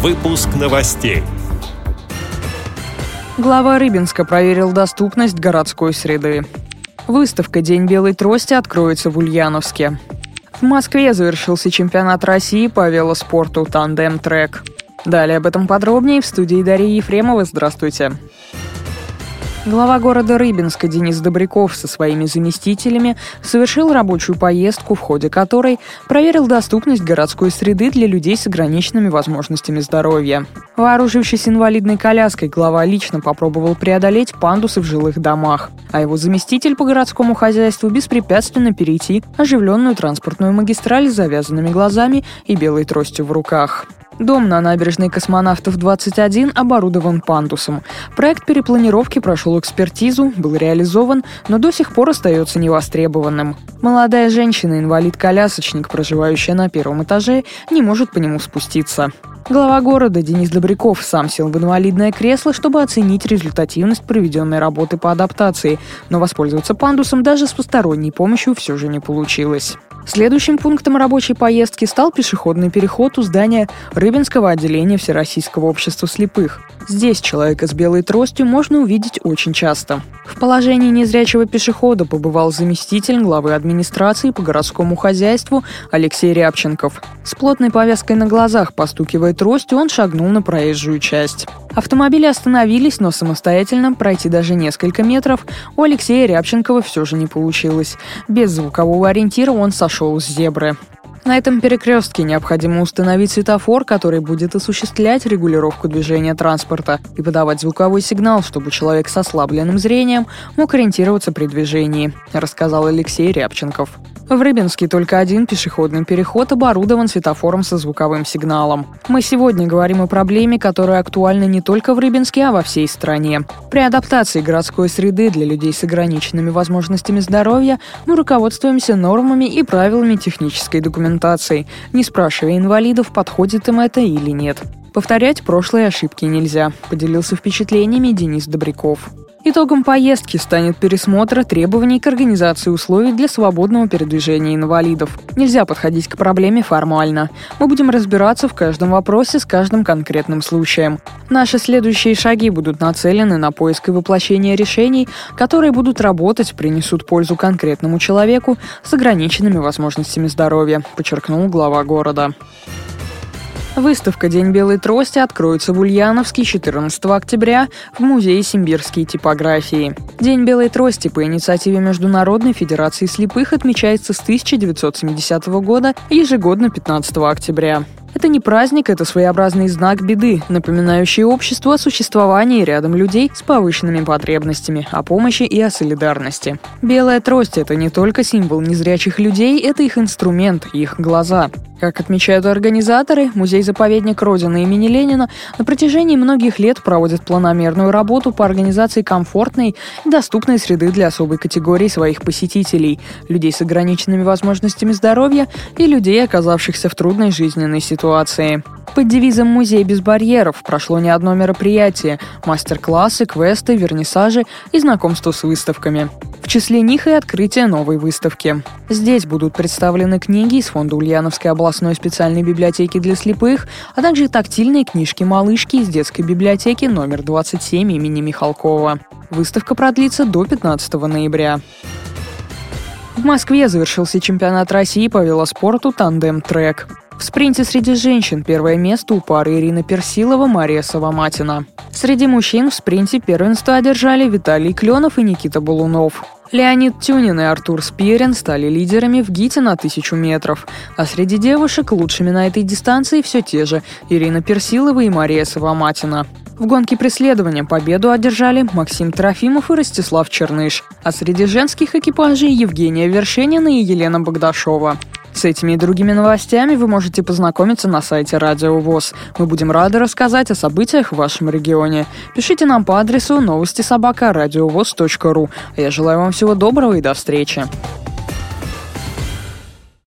Выпуск новостей. Глава Рыбинска проверил доступность городской среды. Выставка «День белой трости» откроется в Ульяновске. В Москве завершился чемпионат России по велоспорту «Тандем-трек». Далее об этом подробнее в студии Дарьи Ефремова. Здравствуйте. Глава города Рыбинска Денис Добряков со своими заместителями совершил рабочую поездку, в ходе которой проверил доступность городской среды для людей с ограниченными возможностями здоровья. Вооружившись инвалидной коляской, глава лично попробовал преодолеть пандусы в жилых домах, а его заместитель по городскому хозяйству беспрепятственно перейти оживленную транспортную магистраль с завязанными глазами и белой тростью в руках. Дом на набережной космонавтов 21 оборудован пандусом. Проект перепланировки прошел экспертизу, был реализован, но до сих пор остается невостребованным. Молодая женщина, инвалид-колясочник, проживающая на первом этаже, не может по нему спуститься. Глава города Денис Добряков сам сел в инвалидное кресло, чтобы оценить результативность проведенной работы по адаптации, но воспользоваться пандусом даже с посторонней помощью все же не получилось. Следующим пунктом рабочей поездки стал пешеходный переход у здания Рыбинского отделения Всероссийского общества слепых. Здесь человека с белой тростью можно увидеть очень часто. В положении незрячего пешехода побывал заместитель главы администрации по городскому хозяйству Алексей Рябченков. С плотной повязкой на глазах, постукивая тростью, он шагнул на проезжую часть. Автомобили остановились, но самостоятельно пройти даже несколько метров у Алексея Рябченкова все же не получилось. Без звукового ориентира он сошел с зебры. На этом перекрестке необходимо установить светофор, который будет осуществлять регулировку движения транспорта и подавать звуковой сигнал, чтобы человек с ослабленным зрением мог ориентироваться при движении, рассказал Алексей Рябченков. В Рыбинске только один пешеходный переход оборудован светофором со звуковым сигналом. Мы сегодня говорим о проблеме, которая актуальна не только в Рыбинске, а во всей стране. При адаптации городской среды для людей с ограниченными возможностями здоровья мы руководствуемся нормами и правилами технической документации, не спрашивая инвалидов, подходит им это или нет. Повторять прошлые ошибки нельзя, поделился впечатлениями Денис Добряков. Итогом поездки станет пересмотр требований к организации условий для свободного передвижения инвалидов. Нельзя подходить к проблеме формально. Мы будем разбираться в каждом вопросе с каждым конкретным случаем. Наши следующие шаги будут нацелены на поиск и воплощение решений, которые будут работать, принесут пользу конкретному человеку с ограниченными возможностями здоровья, подчеркнул глава города. Выставка «День белой трости» откроется в Ульяновске 14 октября в Музее симбирской типографии. День белой трости по инициативе Международной Федерации слепых отмечается с 1970 года ежегодно 15 октября. Это не праздник, это своеобразный знак беды, напоминающий обществу о существовании рядом людей с повышенными потребностями, о помощи и о солидарности. Белая трость – это не только символ незрячих людей, это их инструмент, их глаза. Как отмечают организаторы, музей-заповедник Родины имени Ленина на протяжении многих лет проводит планомерную работу по организации комфортной и доступной среды для особой категории своих посетителей – людей с ограниченными возможностями здоровья и людей, оказавшихся в трудной жизненной ситуации. Под девизом «Музей без барьеров» прошло не одно мероприятие – мастер-классы, квесты, вернисажи и знакомство с выставками. В числе них и открытие новой выставки. Здесь будут представлены книги из фонда Ульяновской областной специальной библиотеки для слепых, а также тактильные книжки-малышки из детской библиотеки номер 27 имени Михалкова. Выставка продлится до 15 ноября. В Москве завершился чемпионат России по велоспорту «Тандем-трек». В спринте среди женщин первое место у пары Ирина Персилова Мария Саваматина. Среди мужчин в спринте первенство одержали Виталий Кленов и Никита Балунов. Леонид Тюнин и Артур Спирин стали лидерами в ГИТе на тысячу метров. А среди девушек лучшими на этой дистанции все те же – Ирина Персилова и Мария Саваматина. В гонке преследования победу одержали Максим Трофимов и Ростислав Черныш, а среди женских экипажей Евгения Вершенина и Елена Богдашова. С этими и другими новостями вы можете познакомиться на сайте Радио ВОЗ. Мы будем рады рассказать о событиях в вашем регионе. Пишите нам по адресу новости собака. А я желаю вам всего доброго и до встречи.